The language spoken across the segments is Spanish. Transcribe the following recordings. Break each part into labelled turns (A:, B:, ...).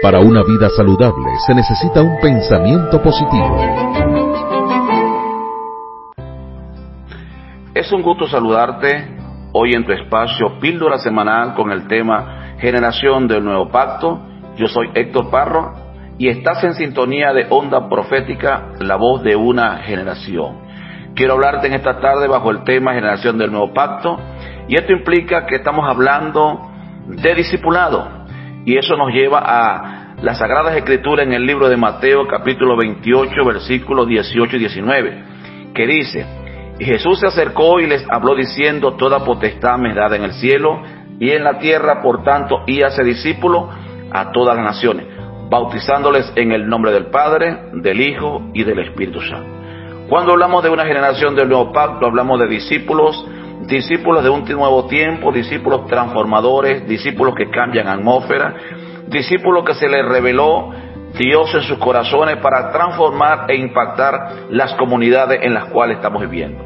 A: Para una vida saludable se necesita un pensamiento positivo.
B: Es un gusto saludarte hoy en tu espacio Píldora Semanal con el tema Generación del Nuevo Pacto. Yo soy Héctor Parro y estás en sintonía de Onda Profética, la voz de una generación. Quiero hablarte en esta tarde bajo el tema Generación del Nuevo Pacto y esto implica que estamos hablando de discipulado y eso nos lleva a las Sagradas Escrituras en el libro de Mateo capítulo 28 versículos 18 y 19, que dice, y Jesús se acercó y les habló diciendo, toda potestad me es dada en el cielo y en la tierra, por tanto, y hace discípulo a todas las naciones, bautizándoles en el nombre del Padre, del Hijo y del Espíritu Santo. Cuando hablamos de una generación del nuevo pacto, hablamos de discípulos, discípulos de un nuevo tiempo, discípulos transformadores, discípulos que cambian atmósfera, discípulos que se les reveló Dios en sus corazones para transformar e impactar las comunidades en las cuales estamos viviendo.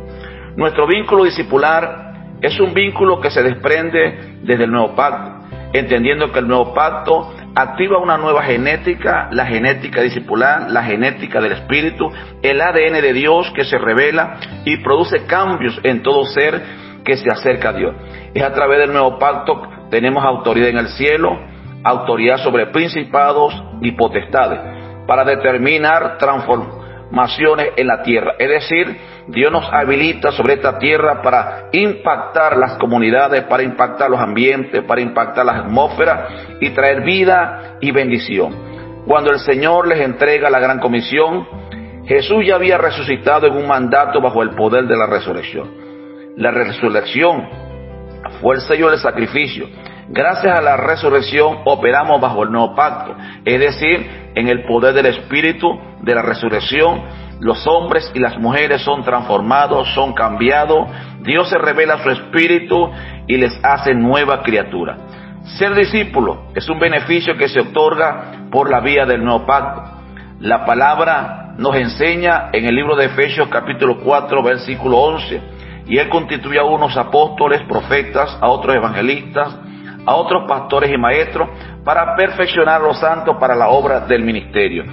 B: Nuestro vínculo discipular es un vínculo que se desprende desde el nuevo pacto, entendiendo que el nuevo pacto activa una nueva genética, la genética discipular, la genética del espíritu, el ADN de Dios que se revela y produce cambios en todo ser que se acerca a Dios. Es a través del nuevo pacto tenemos autoridad en el cielo, autoridad sobre principados y potestades, para determinar transformaciones en la tierra. Es decir, Dios nos habilita sobre esta tierra para impactar las comunidades, para impactar los ambientes, para impactar las atmósferas y traer vida y bendición. Cuando el Señor les entrega la gran comisión, Jesús ya había resucitado en un mandato bajo el poder de la resurrección. La resurrección fue el sello del sacrificio. Gracias a la resurrección operamos bajo el nuevo pacto, es decir, en el poder del Espíritu de la resurrección los hombres y las mujeres son transformados, son cambiados, Dios se revela su espíritu y les hace nueva criatura. Ser discípulo es un beneficio que se otorga por la vía del nuevo pacto. La palabra nos enseña en el libro de Efesios capítulo 4 versículo 11, y él constituye a unos apóstoles, profetas, a otros evangelistas, a otros pastores y maestros, para perfeccionar a los santos para la obra del ministerio.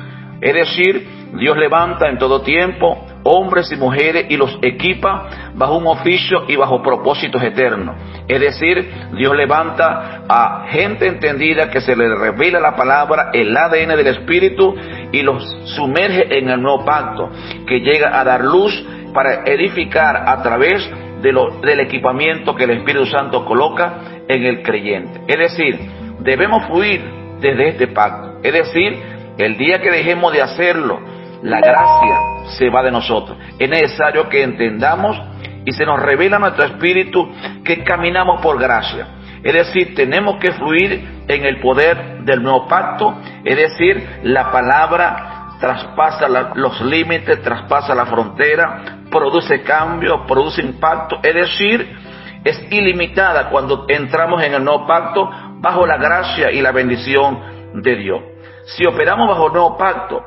B: Es decir, Dios levanta en todo tiempo hombres y mujeres y los equipa bajo un oficio y bajo propósitos eternos. Es decir, Dios levanta a gente entendida que se le revela la palabra, el ADN del Espíritu y los sumerge en el nuevo pacto, que llega a dar luz para edificar a través de lo, del equipamiento que el Espíritu Santo coloca en el creyente. Es decir, debemos fluir desde este pacto. Es decir, el día que dejemos de hacerlo, la gracia se va de nosotros. Es necesario que entendamos y se nos revela nuestro espíritu que caminamos por gracia. Es decir, tenemos que fluir en el poder del nuevo pacto, es decir, la palabra traspasa los límites, traspasa la frontera, produce cambio, produce impacto, es decir, es ilimitada cuando entramos en el nuevo pacto bajo la gracia y la bendición de Dios. Si operamos bajo el nuevo pacto,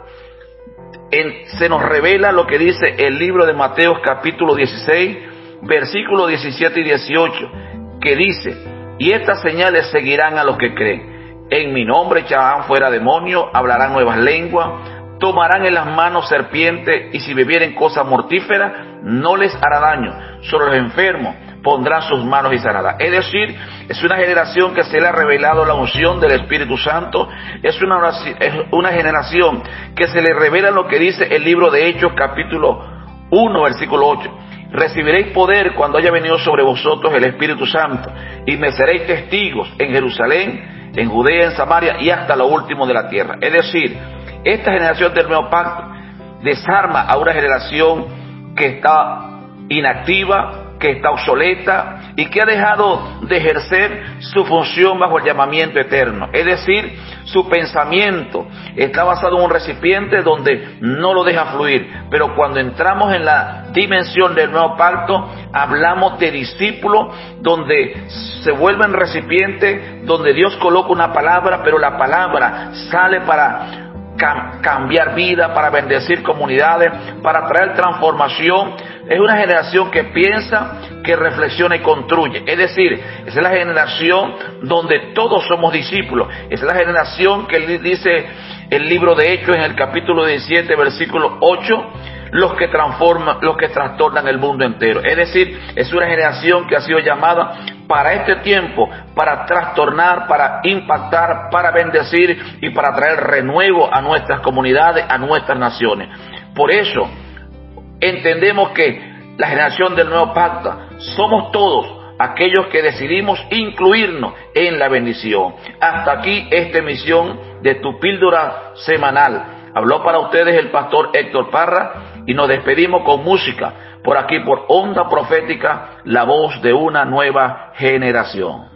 B: se nos revela lo que dice el libro de Mateo capítulo 16, versículos 17 y 18, que dice, y estas señales seguirán a los que creen. En mi nombre echarán fuera demonios, hablarán nuevas lenguas, tomarán en las manos serpientes y si bebieren cosas mortíferas no les hará daño. Solo los enfermos pondrán sus manos y sanará. Es decir, es una generación que se le ha revelado la unción del Espíritu Santo, es una, es una generación que se le revela lo que dice el libro de Hechos capítulo 1 versículo 8. Recibiréis poder cuando haya venido sobre vosotros el Espíritu Santo y me seréis testigos en Jerusalén, en Judea, en Samaria y hasta lo último de la tierra. Es decir, esta generación del nuevo pacto desarma a una generación que está inactiva, que está obsoleta y que ha dejado de ejercer su función bajo el llamamiento eterno. Es decir, su pensamiento está basado en un recipiente donde no lo deja fluir. Pero cuando entramos en la dimensión del nuevo pacto, hablamos de discípulos donde se vuelven recipientes, donde Dios coloca una palabra, pero la palabra sale para cambiar vida, para bendecir comunidades, para traer transformación es una generación que piensa, que reflexiona y construye. Es decir, es la generación donde todos somos discípulos. Es la generación que dice el libro de Hechos en el capítulo 17, versículo 8, los que transforman, los que trastornan el mundo entero. Es decir, es una generación que ha sido llamada para este tiempo, para trastornar, para impactar, para bendecir y para traer renuevo a nuestras comunidades, a nuestras naciones. Por eso, entendemos que la generación del nuevo pacto somos todos aquellos que decidimos incluirnos en la bendición. Hasta aquí esta emisión de tu píldora semanal. Habló para ustedes el pastor Héctor Parra y nos despedimos con música por aquí por Onda Profética, la voz de una nueva generación.